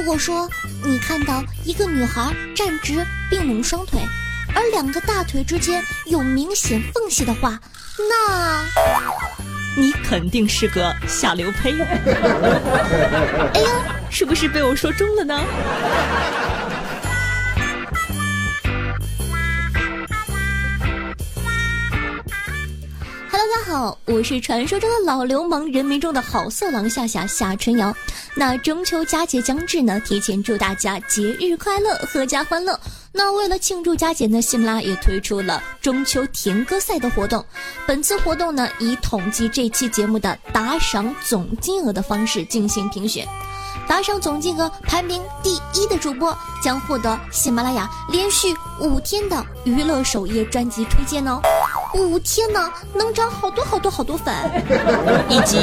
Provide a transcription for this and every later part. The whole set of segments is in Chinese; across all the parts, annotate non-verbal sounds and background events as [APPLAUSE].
如果说你看到一个女孩站直并拢双腿，而两个大腿之间有明显缝隙的话，那你肯定是个下流胚。[LAUGHS] 哎呀，是不是被我说中了呢？我是传说中的老流氓，人民中的好色狼夏夏夏春瑶。那中秋佳节将至呢，提前祝大家节日快乐，阖家欢乐。那为了庆祝佳节呢，喜马拉雅也推出了中秋甜歌赛的活动。本次活动呢，以统计这期节目的打赏总金额的方式进行评选。打赏总金额排名第一的主播将获得喜马拉雅连续五天的娱乐首页专辑推荐哦，五天呢能涨好多好多好多粉，[LAUGHS] 以及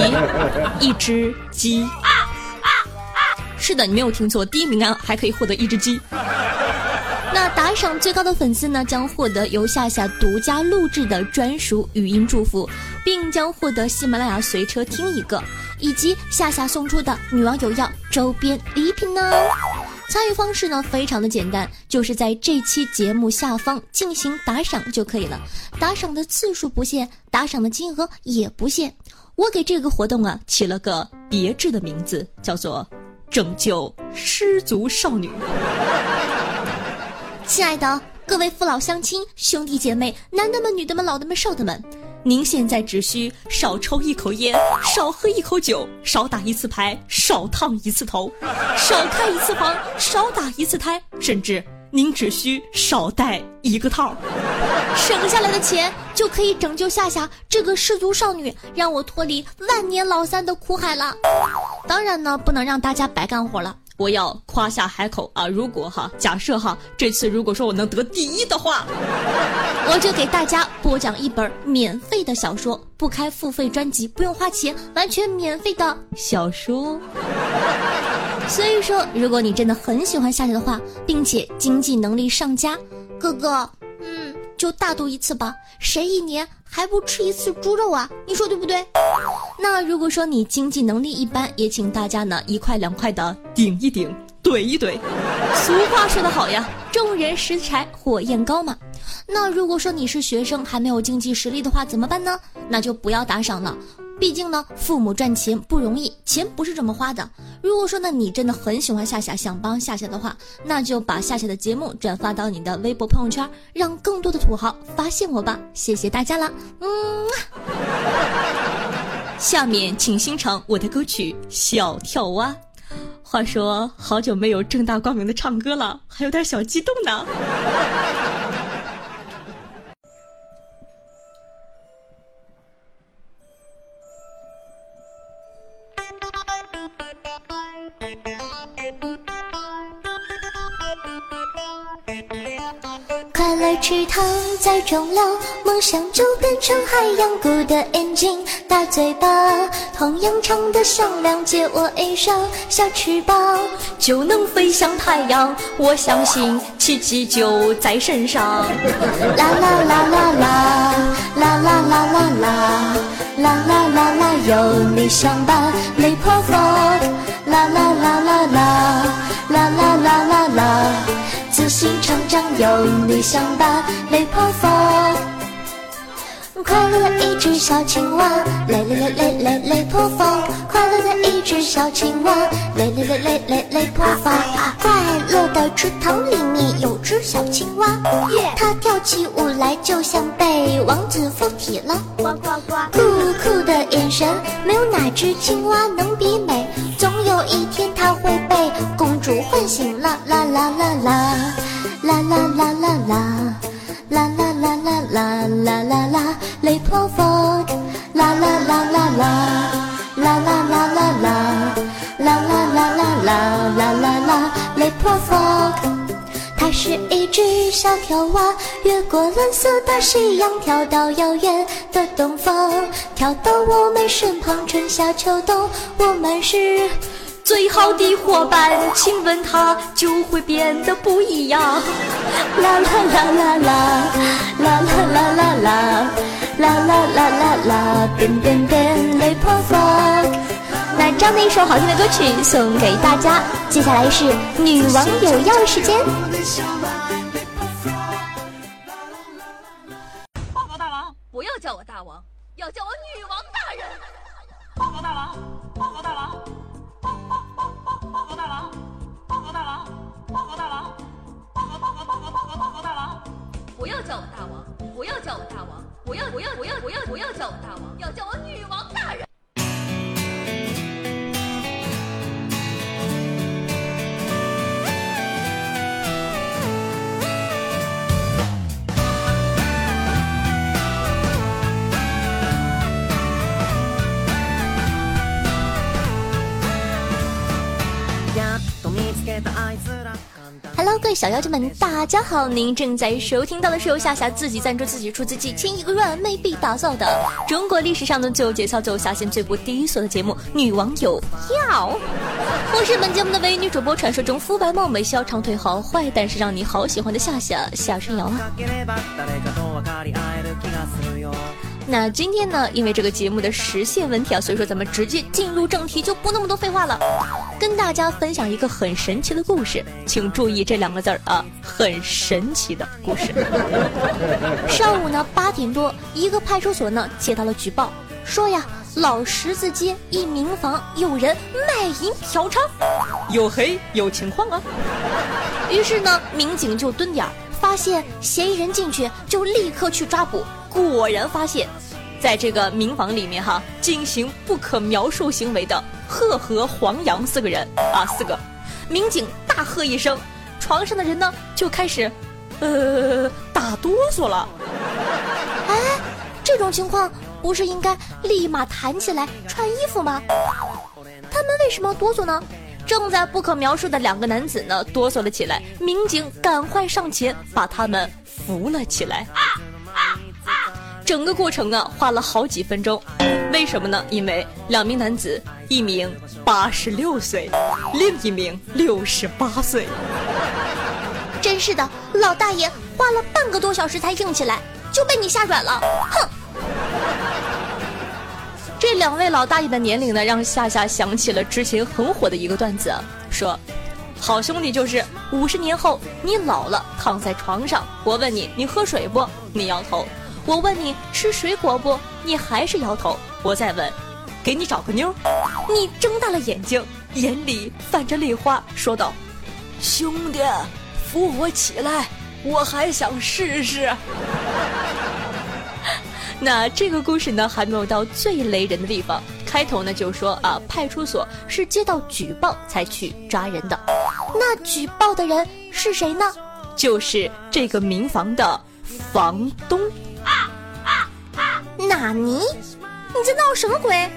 一只鸡。是的，你没有听错，第一名啊还可以获得一只鸡。那打赏最高的粉丝呢，将获得由夏夏独家录制的专属语音祝福，并将获得喜马拉雅随车听一个。以及夏夏送出的女王有药周边礼品呢？参与方式呢非常的简单，就是在这期节目下方进行打赏就可以了。打赏的次数不限，打赏的金额也不限。我给这个活动啊起了个别致的名字，叫做“拯救失足少女”。亲爱的各位父老乡亲、兄弟姐妹、男的们、女的们、老的们、少的们。您现在只需少抽一口烟，少喝一口酒，少打一次牌，少烫一次头，少开一次房，少打一次胎，甚至您只需少戴一个套，省下来的钱就可以拯救夏夏这个失足少女，让我脱离万年老三的苦海了。当然呢，不能让大家白干活了。我要夸下海口啊！如果哈，假设哈，这次如果说我能得第一的话，我就给大家播讲一本免费的小说，不开付费专辑，不用花钱，完全免费的小说。所以说，如果你真的很喜欢夏夏的话，并且经济能力上佳，哥哥，就大度一次吧。谁一年还不吃一次猪肉啊？你说对不对？那如果说你经济能力一般，也请大家呢一块两块的顶一顶，怼一怼。俗话说得好呀，众人拾柴火焰高嘛。那如果说你是学生，还没有经济实力的话，怎么办呢？那就不要打赏了。毕竟呢，父母赚钱不容易，钱不是这么花的。如果说呢，你真的很喜欢夏夏，想帮夏夏的话，那就把夏夏的节目转发到你的微博朋友圈，让更多的土豪发现我吧。谢谢大家了，嗯。下面请欣赏我的歌曲《小跳蛙》。话说好久没有正大光明的唱歌了，还有点小激动呢。池塘在中了，梦想就变成海洋。鼓的眼睛大嘴巴，同样长得响亮，借我一双小翅膀，就能飞向太阳。我相信奇迹就在身上。[LAUGHS] 啦啦啦啦啦，啦啦啦啦啦，啦啦啦啦，有你相伴，雷破风。啦啦啦啦啦，啦啦啦啦啦。自信成长，有理想吧，雷破风。快乐的一只小青蛙，雷雷雷雷雷雷破风。快乐的一只小青蛙，雷雷雷雷雷雷破风。快乐的池塘里面有只小青蛙，它跳起舞来就像被王子附体了。呱呱呱，酷酷的眼神，没有哪只青蛙能比美。总有一天，它会被公主唤醒了。啦啦啦啦，啦啦啦啦啦，啦啦啦啦啦啦啦啦，雷破风。啦啦啦啦啦，啦啦啦啦啦，啦啦啦啦啦啦啦啦，雷它是一只小跳蛙，越过蓝色大西洋，跳到遥远的东方，跳到我们身旁。春夏秋冬，我们是。最好的伙伴，亲吻它就会变得不一样。啦啦啦啦啦，啦啦啦啦啦，啦啦啦啦啦，变变变，雷破风。那这样的一首好听的歌曲送给大家。接下来是女王有要时间。报告大王，不要叫我大王，要叫我女王大人。报告大王，报告大王，报报报报报告大王，报告大王，报告大王，报告报告报告报告报告大王，不要叫我大王，不要叫我大王，不要不要不要不要不要叫我大王，要叫我女王大人。Hello，各位小妖精们，大家好！您正在收听到的是由夏夏自己赞助自己出资几千一个软妹币打造的中国历史上的最有节操、最有下限、最不低俗的节目《女网友要》。我是本节目的唯一女主播，传说中肤白貌美、小长腿好坏，但是让你好喜欢的夏夏夏春瑶啊。那今天呢，因为这个节目的时限问题啊，所以说咱们直接进入正题，就不那么多废话了，跟大家分享一个很神奇的故事，请注意这两个字儿啊，很神奇的故事。上午呢八点多，一个派出所呢接到了举报，说呀老十字街一民房有人卖淫嫖娼，有黑有情况啊。于是呢民警就蹲点儿，发现嫌疑人进去就立刻去抓捕。果然发现，在这个民房里面哈，进行不可描述行为的贺和黄洋四个人啊，四个民警大喝一声，床上的人呢就开始，呃，打哆嗦了。哎，这种情况不是应该立马弹起来穿衣服吗？他们为什么哆嗦呢？正在不可描述的两个男子呢哆嗦了起来，民警赶快上前把他们扶了起来。啊整个过程啊，花了好几分钟，为什么呢？因为两名男子，一名八十六岁，另一名六十八岁。真是的，老大爷花了半个多小时才硬起来，就被你吓软了，哼！这两位老大爷的年龄呢，让夏夏想起了之前很火的一个段子，说：好兄弟就是五十年后你老了，躺在床上，我问你，你喝水不？你摇头。我问你吃水果不？你还是摇头。我再问，给你找个妞，你睁大了眼睛，眼里泛着泪花，说道：“兄弟，扶我起来，我还想试试。[LAUGHS] ”那这个故事呢，还没有到最雷人的地方。开头呢就说啊，派出所是接到举报才去抓人的。那举报的人是谁呢？就是这个民房的房东。纳尼？你在闹什么鬼？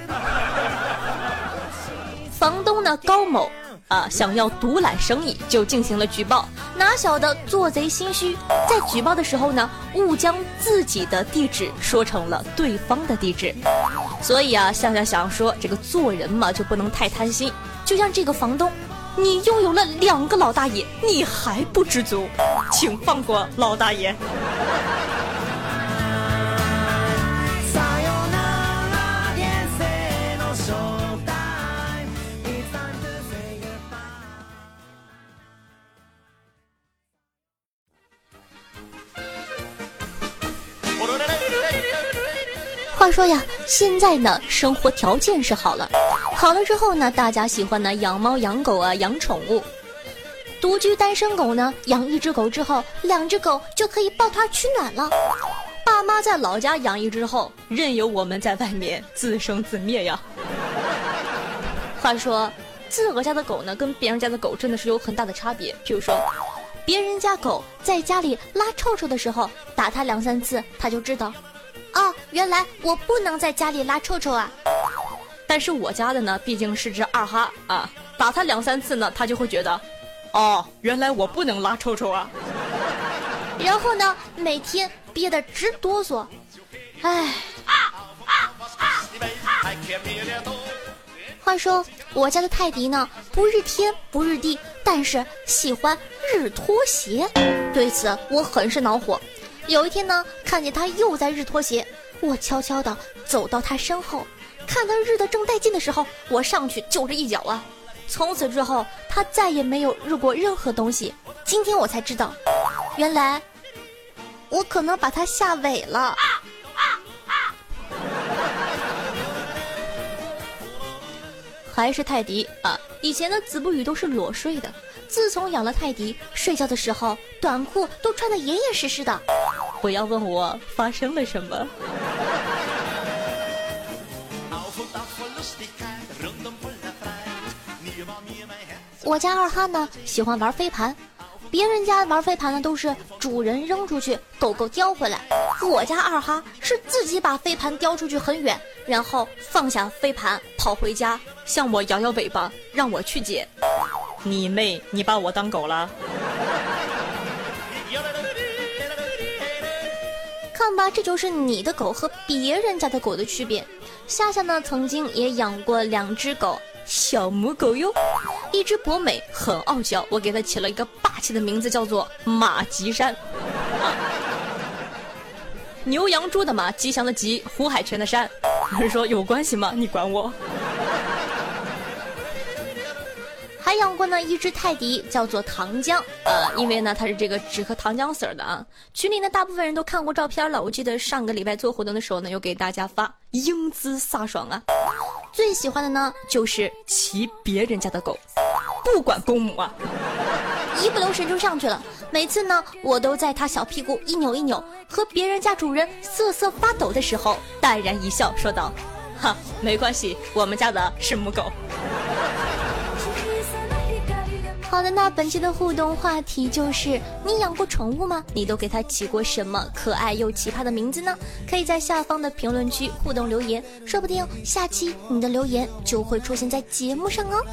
房东呢？高某啊，想要独揽生意，就进行了举报。哪晓得做贼心虚，在举报的时候呢，误将自己的地址说成了对方的地址。所以啊，向向想说，这个做人嘛，就不能太贪心。就像这个房东，你拥有了两个老大爷，你还不知足，请放过老大爷。话说呀，现在呢，生活条件是好了，好了之后呢，大家喜欢呢养猫养狗啊，养宠物。独居单身狗呢，养一只狗之后，两只狗就可以抱团取暖了。爸妈在老家养一只后，任由我们在外面自生自灭呀。话说，自个家的狗呢，跟别人家的狗真的是有很大的差别。譬如说，别人家狗在家里拉臭臭的时候，打它两三次，它就知道。哦，原来我不能在家里拉臭臭啊！但是我家的呢，毕竟是只二哈啊，打它两三次呢，它就会觉得，哦，原来我不能拉臭臭啊。然后呢，每天憋得直哆嗦，唉。话说我家的泰迪呢，不日天不日地，但是喜欢日拖鞋，对此我很是恼火。有一天呢，看见他又在日拖鞋，我悄悄的走到他身后，看他日的正带劲的时候，我上去就是一脚啊！从此之后，他再也没有日过任何东西。今天我才知道，原来我可能把他吓萎了。还是泰迪啊！以前的子不语都是裸睡的，自从养了泰迪，睡觉的时候短裤都穿得严严实实的。不要问我发生了什么。我家二哈呢喜欢玩飞盘，别人家玩飞盘呢都是主人扔出去，狗狗叼回来。我家二哈是自己把飞盘叼出去很远，然后放下飞盘跑回家。向我摇摇尾巴，让我去捡。你妹！你把我当狗了？看吧，这就是你的狗和别人家的狗的区别。夏夏呢，曾经也养过两只狗，小母狗哟。一只博美很傲娇，我给它起了一个霸气的名字，叫做马吉山。牛羊猪的马，吉祥的吉，胡海泉的山。有人说有关系吗？你管我？还养过呢一只泰迪，叫做糖浆，呃，因为呢它是这个只喝糖浆水的啊。群里呢大部分人都看过照片了，我记得上个礼拜做活动的时候呢，有给大家发英姿飒爽啊。最喜欢的呢就是骑别人家的狗，不管公母啊，一不留神就上去了。每次呢我都在他小屁股一扭一扭，和别人家主人瑟瑟发抖的时候，淡然一笑，说道：“哈，没关系，我们家的是母狗。”好的，那本期的互动话题就是你养过宠物吗？你都给它起过什么可爱又奇葩的名字呢？可以在下方的评论区互动留言，说不定下期你的留言就会出现在节目上哦。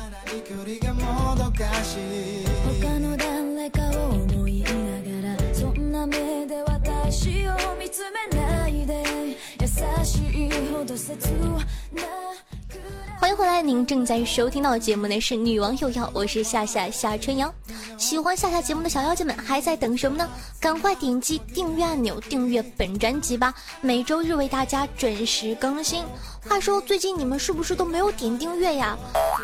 欢迎回来，您正在收听到的节目呢是《女王有药》，我是夏夏夏春瑶。喜欢夏夏节目的小妖精们还在等什么呢？赶快点击订阅按钮，订阅本专辑吧！每周日为大家准时更新。话说最近你们是不是都没有点订阅呀？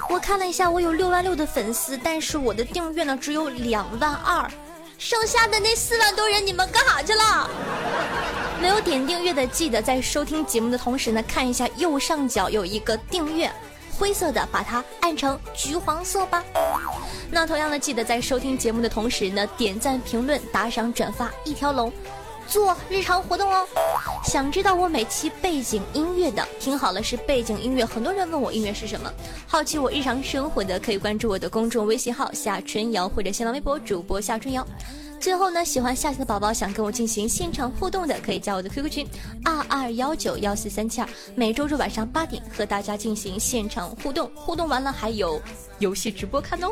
我看了一下，我有六万六的粉丝，但是我的订阅呢只有两万二，剩下的那四万多人你们干啥去了？没有点订阅的，记得在收听节目的同时呢，看一下右上角有一个订阅，灰色的，把它按成橘黄色吧。那同样的，记得在收听节目的同时呢，点赞、评论、打赏、转发一条龙，做日常活动哦。想知道我每期背景音乐的，听好了，是背景音乐。很多人问我音乐是什么，好奇我日常生活的，可以关注我的公众微信号夏春瑶或者新浪微博主播夏春瑶。最后呢，喜欢夏夏的宝宝想跟我进行现场互动的，可以加我的 QQ 群二二幺九幺四三七二，每周日晚上八点和大家进行现场互动，互动完了还有游戏直播看哦。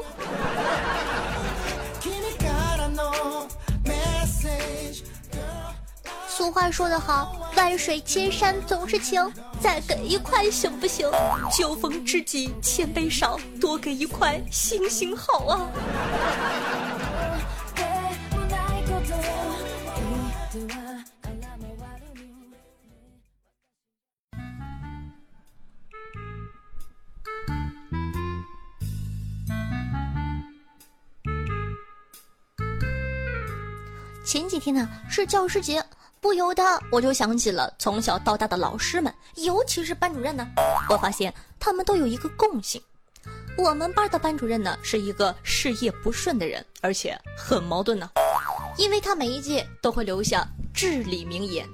俗话说得好，万水千山总是情，再给一块行不行？酒逢知己千杯少，多给一块行行好啊。前几天呢是教师节，不由得我就想起了从小到大的老师们，尤其是班主任呢。我发现他们都有一个共性，我们班的班主任呢是一个事业不顺的人，而且很矛盾呢，因为他每一届都会留下至理名言。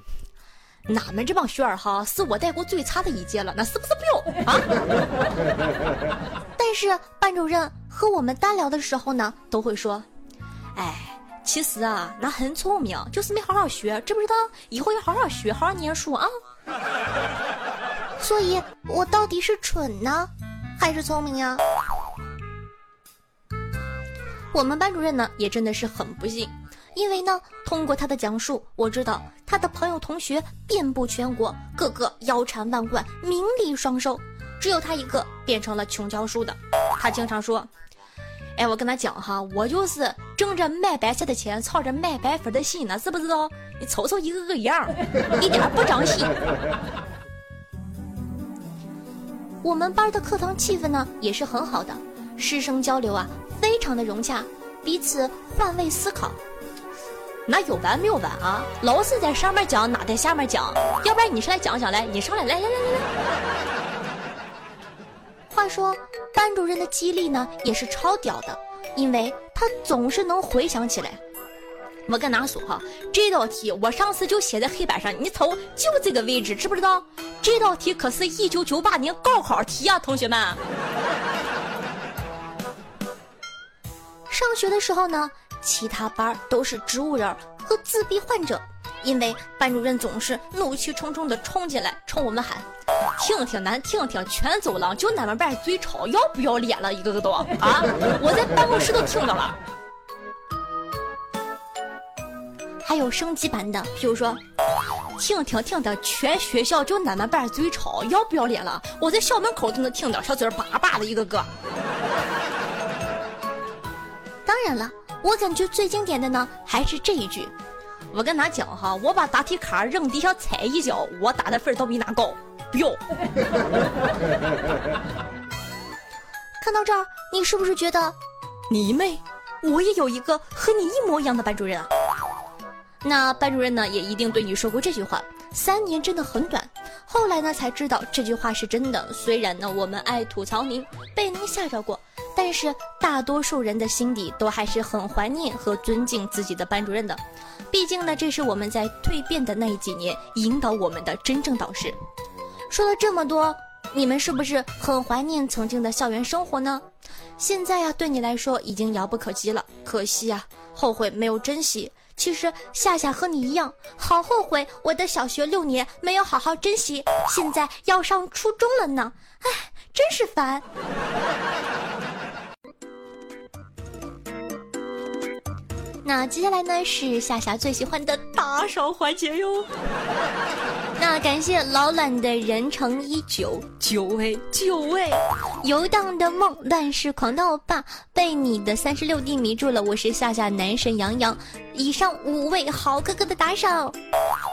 俺们这帮学儿哈，是我带过最差的一届了，那是不是不有啊？[LAUGHS] 但是班主任和我们单聊的时候呢，都会说，哎。其实啊，那很聪明，就是没好好学，知不知道？以后要好好学，好好念书啊。所以，我到底是蠢呢，还是聪明呀？我们班主任呢，也真的是很不幸，因为呢，通过他的讲述，我知道他的朋友同学遍布全国，个个腰缠万贯，名利双收，只有他一个变成了穷教书的。他经常说。哎，我跟他讲哈，我就是挣着卖白菜的钱，操着卖白粉的心呢，知不知道？你瞅瞅一个个样，一点不长心。我们班的课堂气氛呢也是很好的，师生交流啊非常的融洽，彼此换位思考。那有完没有完啊？老师在上面讲，哪在下面讲？要不然你上来讲讲来，你上来来来来来来。话说，班主任的记忆力呢也是超屌的，因为他总是能回想起来。我跟哪说哈，这道题我上次就写在黑板上，你瞅，就这个位置，知不知道？这道题可是一九九八年高考题啊，同学们。上学的时候呢，其他班都是植物人和自闭患者，因为班主任总是怒气冲冲的冲进来，冲我们喊：“听听，咱听听，全走廊就俺们班最吵，要不要脸了？一个个都啊！[LAUGHS] 我在办公室都听到了。”还有升级版的，比如说，听听听的，全学校就俺们班最吵，要不要脸了？我在校门口都能听到，小嘴叭叭的一个个。当然了，我感觉最经典的呢，还是这一句。我跟他讲哈，我把答题卡扔地下踩一脚，我打的分都比他高。不要。[LAUGHS] 看到这儿，你是不是觉得，你妹，我也有一个和你一模一样的班主任啊？那班主任呢，也一定对你说过这句话。三年真的很短，后来呢才知道这句话是真的。虽然呢我们爱吐槽您，被您吓着过，但是大多数人的心底都还是很怀念和尊敬自己的班主任的。毕竟呢，这是我们在蜕变的那几年引导我们的真正导师。说了这么多，你们是不是很怀念曾经的校园生活呢？现在呀，对你来说已经遥不可及了，可惜啊，后悔没有珍惜。其实夏夏和你一样，好后悔我的小学六年没有好好珍惜，现在要上初中了呢，唉，真是烦。那接下来呢是夏夏最喜欢的打赏环节哟。[LAUGHS] 那感谢老懒的人乘一九九位九位，游荡的梦乱世狂盗霸被你的三十六弟迷住了。我是夏夏男神杨洋，以上五位豪哥哥的打赏。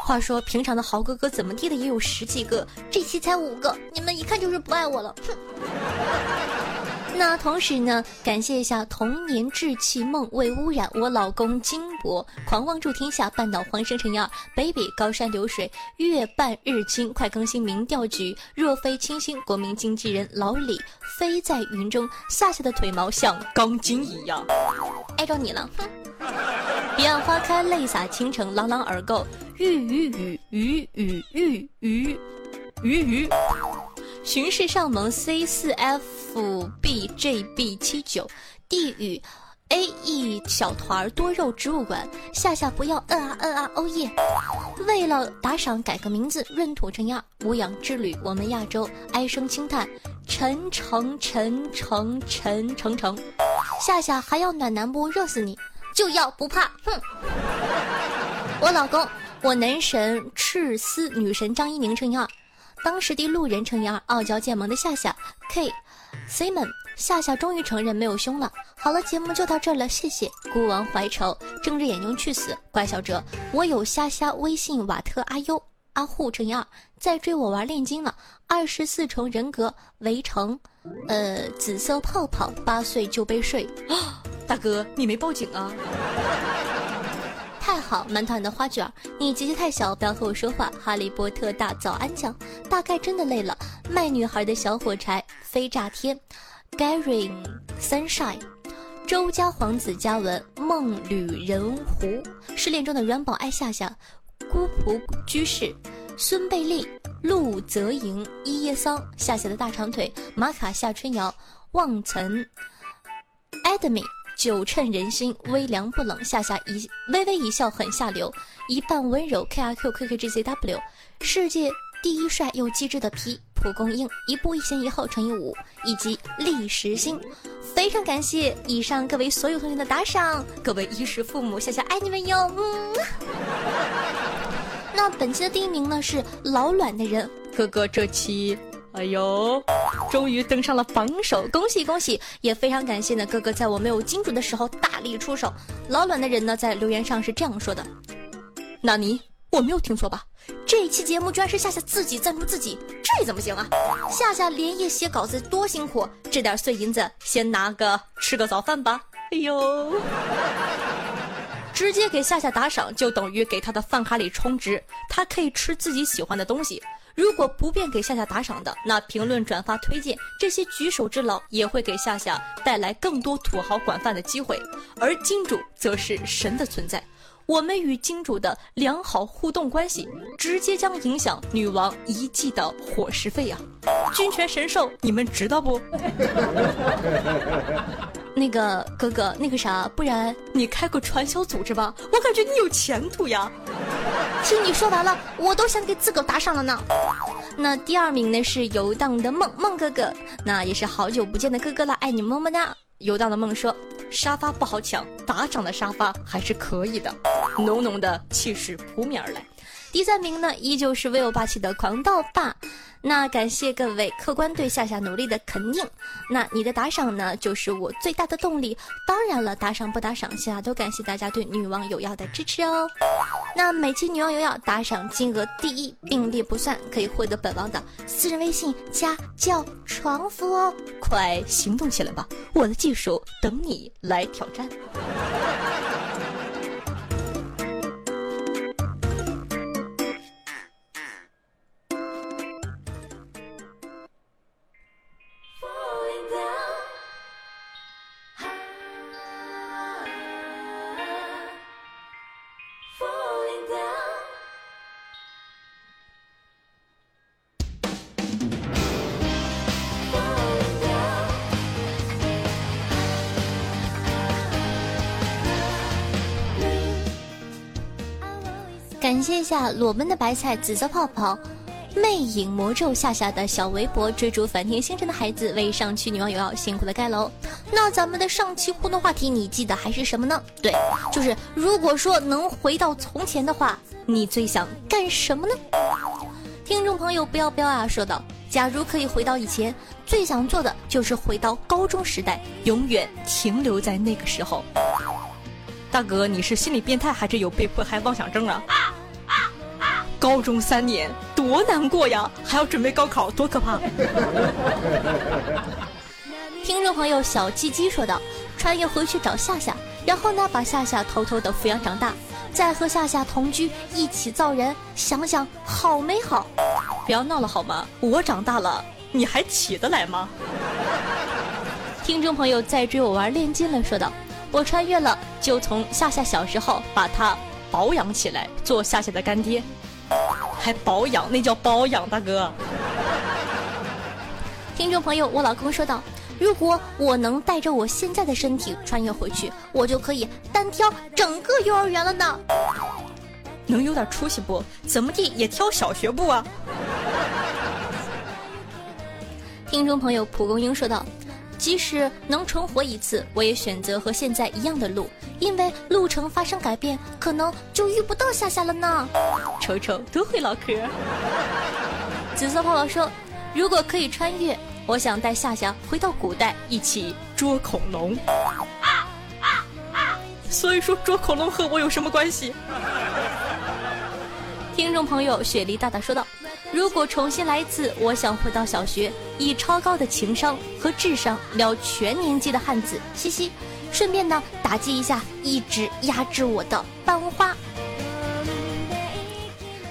话说平常的豪哥哥怎么地的也有十几个，这期才五个，你们一看就是不爱我了，哼。那同时呢，感谢一下童年稚气梦未污染，我老公金博狂妄助天下，半岛黄生辰幺，baby 高山流水，月半日清，快更新民调局，若非清新，国民经纪人老李飞在云中，夏夏的腿毛像钢筋一样，爱着你了，哼。彼岸花开，泪洒倾城，朗朗而购，玉鱼雨鱼雨玉鱼鱼鱼。巡视上盟 C 四 F B J B 七九，地狱 A E 小团多肉植物馆，夏夏不要嗯啊嗯啊哦耶！为了打赏改个名字，闰土成亚无氧之旅，我们亚洲唉声轻叹，陈诚陈诚陈诚诚，夏夏还要暖男不？热死你！就要不怕，哼！我老公，我男神赤丝女神张一宁乘以二。当时的路人乘以二，傲娇贱萌的夏夏 K，K，Simon，夏夏终于承认没有胸了。好了，节目就到这了，谢谢。孤王怀愁，睁着眼睛去死。怪小哲，我有虾虾微信瓦特阿优阿护乘以二，在追我玩炼金了。二十四重人格围城，呃，紫色泡泡，八岁就被睡。大哥，你没报警啊？太好，满团的花卷，你姐姐太小，不要和我说话。哈利波特大早安讲，大概真的累了。卖女孩的小火柴飞炸天，Gary Sunshine，周家皇子嘉文，梦旅人狐，失恋中的软宝爱夏夏，孤仆居士，孙贝利，陆泽莹，一叶桑，夏夏的大长腿，马卡夏春瑶，望岑，Admi。酒趁人心，微凉不冷。夏夏一微微一笑，很下流，一半温柔。K R Q K K G C W，世界第一帅又机智的皮蒲公英，一步一前一后乘以五，以及历时星。非常感谢以上各位所有同学的打赏，各位衣食父母，夏夏爱你们哟。嗯。[LAUGHS] 那本期的第一名呢是老卵的人，哥哥这期。哎呦，终于登上了榜首，恭喜恭喜！也非常感谢呢，哥哥在我没有金主的时候大力出手。老卵的人呢，在留言上是这样说的：纳尼？我没有听错吧？这一期节目居然是夏夏自己赞助自己，这怎么行啊？夏夏连夜写稿子多辛苦，这点碎银子先拿个吃个早饭吧。哎呦，直接给夏夏打赏就等于给他的饭卡里充值，他可以吃自己喜欢的东西。如果不便给夏夏打赏的，那评论、转发、推荐这些举手之劳，也会给夏夏带来更多土豪管饭的机会。而金主则是神的存在，我们与金主的良好互动关系，直接将影响女王一季的伙食费啊！君权神授，你们知道不？[LAUGHS] 那个哥哥，那个啥，不然你开个传销组织吧，我感觉你有前途呀。听你说完了，我都想给自个打赏了呢。那第二名呢是游荡的梦梦哥哥，那也是好久不见的哥哥了，爱你么么哒。游荡的梦说：沙发不好抢，打赏的沙发还是可以的。浓浓的气势扑面而来。第三名呢，依旧是威武霸气的狂盗霸。那感谢各位客官对夏夏努力的肯定。那你的打赏呢，就是我最大的动力。当然了，打赏不打赏，夏夏都感谢大家对女王有药的支持哦。那每期女王有药打赏金额第一并列不算，可以获得本王的私人微信加叫床服哦。快行动起来吧，我的技术等你来挑战。感谢一下裸奔的白菜、紫色泡泡、魅影魔咒夏夏的小围脖、追逐梵天星辰的孩子为上期女网友要辛苦的盖楼。那咱们的上期互动话题，你记得还是什么呢？对，就是如果说能回到从前的话，你最想干什么呢？听众朋友，不要标啊，说道：假如可以回到以前，最想做的就是回到高中时代，永远停留在那个时候。大哥，你是心理变态还是有被迫害妄想症啊？高中三年多难过呀，还要准备高考，多可怕！[LAUGHS] 听众朋友小鸡鸡说道：“穿越回去找夏夏，然后呢把夏夏偷偷的抚养长大，再和夏夏同居，一起造人，想想好美好。不要闹了好吗？我长大了，你还起得来吗？” [LAUGHS] 听众朋友在追我玩炼金了，说道。我穿越了，就从夏夏小时候把她保养起来，做夏夏的干爹，还保养，那叫保养，大哥。听众朋友，我老公说道：“如果我能带着我现在的身体穿越回去，我就可以单挑整个幼儿园了呢。能有点出息不？怎么地也挑小学部啊？”听众朋友，蒲公英说道。即使能重活一次，我也选择和现在一样的路，因为路程发生改变，可能就遇不到夏夏了呢。瞅瞅，都会唠嗑。紫色泡泡说：“如果可以穿越，我想带夏夏回到古代，一起捉恐龙。[LAUGHS] ”所以说，捉恐龙和我有什么关系？听众朋友，雪梨大大说道。如果重新来一次，我想回到小学，以超高的情商和智商撩全年级的汉子，嘻嘻。顺便呢，打击一下一直压制我的班花。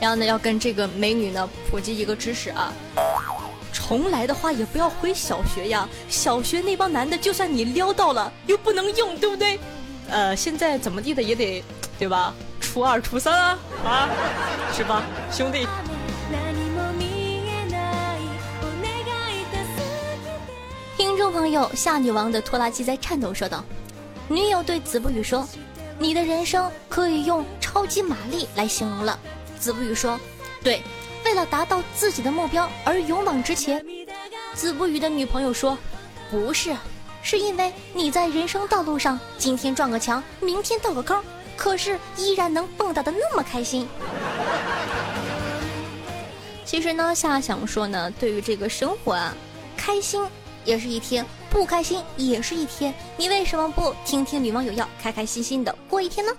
然后呢，要跟这个美女呢普及一个知识啊，重来的话也不要回小学呀，小学那帮男的就算你撩到了，又不能用，对不对？呃，现在怎么地的也得，对吧？初二、初三啊，啊，是吧，兄弟？朋友，夏女王的拖拉机在颤抖，说道：“女友对子不语说，你的人生可以用超级玛丽来形容了。”子不语说：“对，为了达到自己的目标而勇往直前。”子不语的女朋友说：“不是，是因为你在人生道路上今天撞个墙，明天掉个坑，可是依然能蹦跶的那么开心。”其实呢，夏想说呢，对于这个生活啊，开心。也是一天不开心也是一天。你为什么不听听女网友要开开心心的过一天呢？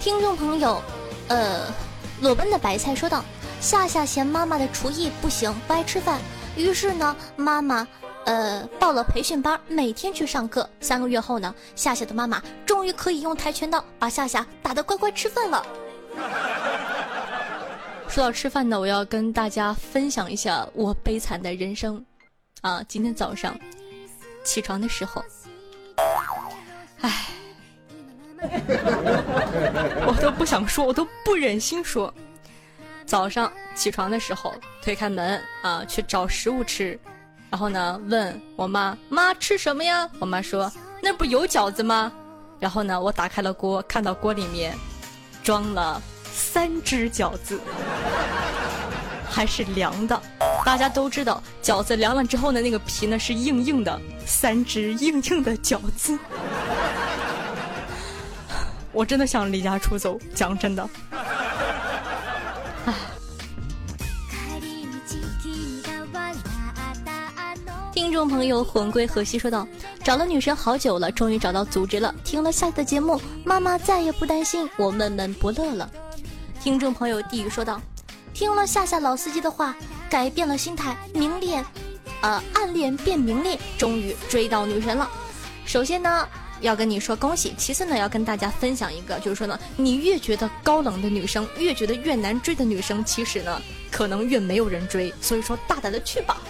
听众朋友呃裸奔的白菜说道夏夏嫌妈妈的厨艺不行不爱吃饭。于是呢妈妈呃报了培训班每天去上课。三个月后呢夏夏的妈妈终于可以用跆拳道把夏夏打的乖乖吃饭了。[LAUGHS] 说到吃饭呢，我要跟大家分享一下我悲惨的人生。啊，今天早上起床的时候，唉，我都不想说，我都不忍心说。早上起床的时候，推开门啊，去找食物吃。然后呢？问我妈妈吃什么呀？我妈说那不有饺子吗？然后呢？我打开了锅，看到锅里面装了三只饺子，[LAUGHS] 还是凉的。大家都知道，饺子凉了之后呢，那个皮呢是硬硬的。三只硬硬的饺子，[LAUGHS] 我真的想离家出走。讲真的。[LAUGHS] 听众朋友，魂归河西说道：“找了女神好久了，终于找到组织了。听了下的节目，妈妈再也不担心我闷闷不乐了。”听众朋友，地狱说道：“听了夏夏老司机的话，改变了心态，明恋，呃，暗恋变明恋，终于追到女神了。首先呢，要跟你说恭喜；其次呢，要跟大家分享一个，就是说呢，你越觉得高冷的女生，越觉得越难追的女生，其实呢，可能越没有人追。所以说，大胆的去吧。”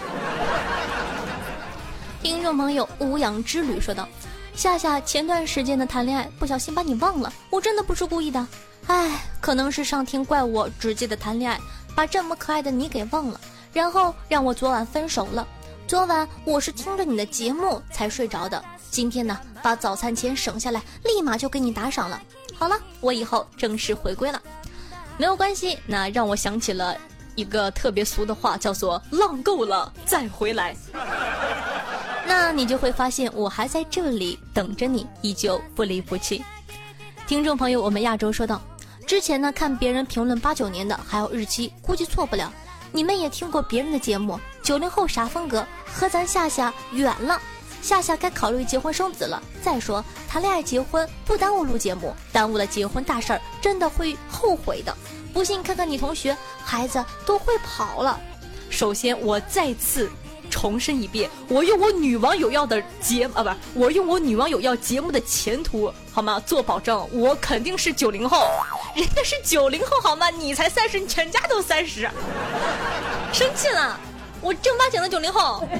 听众朋友无氧之旅说道：“夏夏前段时间的谈恋爱不小心把你忘了，我真的不是故意的。唉，可能是上天怪我只记得谈恋爱，把这么可爱的你给忘了，然后让我昨晚分手了。昨晚我是听着你的节目才睡着的。今天呢，把早餐钱省下来，立马就给你打赏了。好了，我以后正式回归了，没有关系。那让我想起了一个特别俗的话，叫做‘浪够了再回来’。”那你就会发现我还在这里等着你，依旧不离不弃。听众朋友，我们亚洲说道，之前呢看别人评论八九年的，还有日期，估计错不了。你们也听过别人的节目，九零后啥风格？和咱夏夏远了，夏夏该考虑结婚生子了。再说谈恋爱结婚不耽误录节目，耽误了结婚大事儿，真的会后悔的。不信看看你同学，孩子都会跑了。首先我再次。重申一遍，我用我女网友要的节啊，不是我用我女网友要节目的前途，好吗？做保证，我肯定是九零后，人家是九零后，好吗？你才三十，你全家都三十，生气了，我正八经的九零后。[LAUGHS]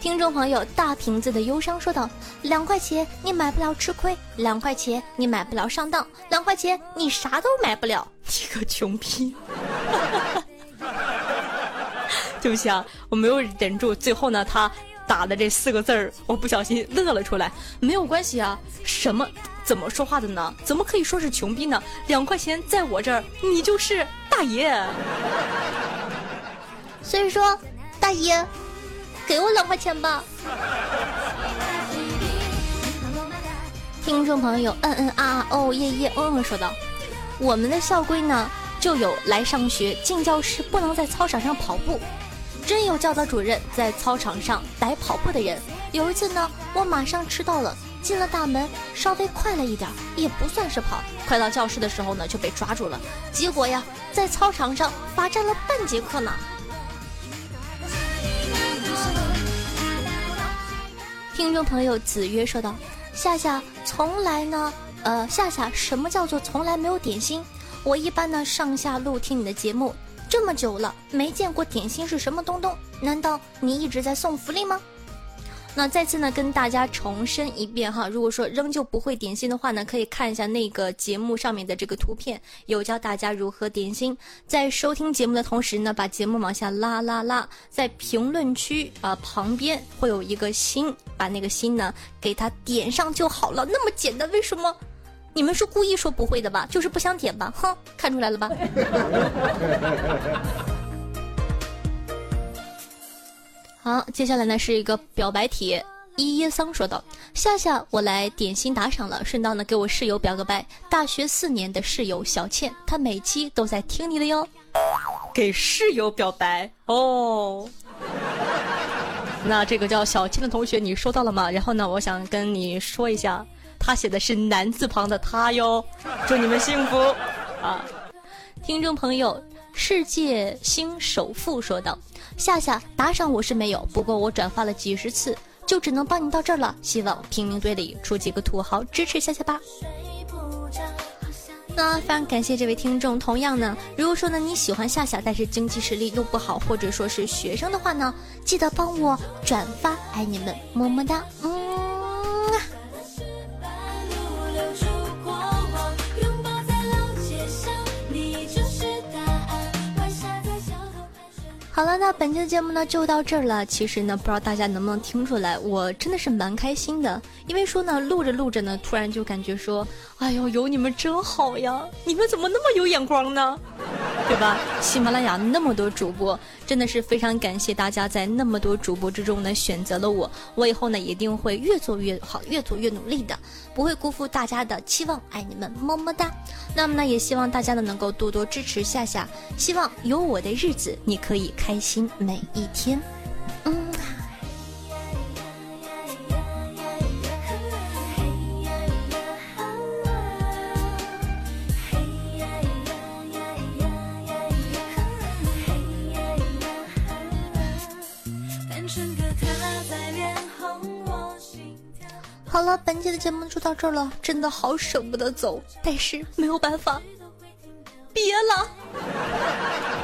听众朋友，大瓶子的忧伤说道：“两块钱你买不了吃亏，两块钱你买不了上当，两块钱你啥都买不了，一个穷逼！” [LAUGHS] 对不起啊，我没有忍住，最后呢，他打的这四个字儿，我不小心乐了出来。没有关系啊，什么？怎么说话的呢？怎么可以说是穷逼呢？两块钱在我这儿，你就是大爷。所以说，大爷。给我两块钱吧。听众朋友，嗯嗯啊啊哦耶耶嗯嗯说道：“我们的校规呢，就有来上学进教室不能在操场上跑步。真有教导主任在操场上逮跑步的人。有一次呢，我马上迟到了，进了大门稍微快了一点，也不算是跑。快到教室的时候呢，就被抓住了。结果呀，在操场上罚站了半节课呢。”听众朋友子曰说道：“夏夏从来呢，呃，夏夏什么叫做从来没有点心？我一般呢上下路听你的节目这么久了，没见过点心是什么东东？难道你一直在送福利吗？”那再次呢，跟大家重申一遍哈，如果说仍旧不会点心的话呢，可以看一下那个节目上面的这个图片，有教大家如何点心。在收听节目的同时呢，把节目往下拉拉拉，在评论区啊旁边会有一个心，把那个心呢给它点上就好了，那么简单。为什么？你们是故意说不会的吧？就是不想点吧？哼，看出来了吧？[LAUGHS] 好，接下来呢是一个表白帖。伊耶桑说道：“夏夏，我来点心打赏了，顺道呢给我室友表个白。大学四年的室友小倩，她每期都在听你的哟。给室友表白哦，[LAUGHS] 那这个叫小倩的同学，你收到了吗？然后呢，我想跟你说一下，他写的是男字旁的他哟。祝你们幸福啊！听众朋友，世界星首富说道：“夏夏打赏我是没有，不过我转发了几十次，就只能帮你到这儿了。希望平民堆里出几个土豪支持夏夏吧。”那非常感谢这位听众。同样呢，如果说呢你喜欢夏夏，但是经济实力又不好，或者说是学生的话呢，记得帮我转发，爱你们，么么哒，嗯。好了，那本期的节目呢就到这儿了。其实呢，不知道大家能不能听出来，我真的是蛮开心的。因为说呢，录着录着呢，突然就感觉说，哎呦，有你们真好呀！你们怎么那么有眼光呢？对吧？喜马拉雅那么多主播，真的是非常感谢大家在那么多主播之中呢选择了我。我以后呢一定会越做越好，越做越努力的，不会辜负大家的期望。爱你们，么么哒。那么呢，也希望大家呢能够多多支持夏夏。希望有我的日子，你可以开开心每一天。嗯。好了，本期的节目就到这儿了，真的好舍不得走，但是没有办法，别了。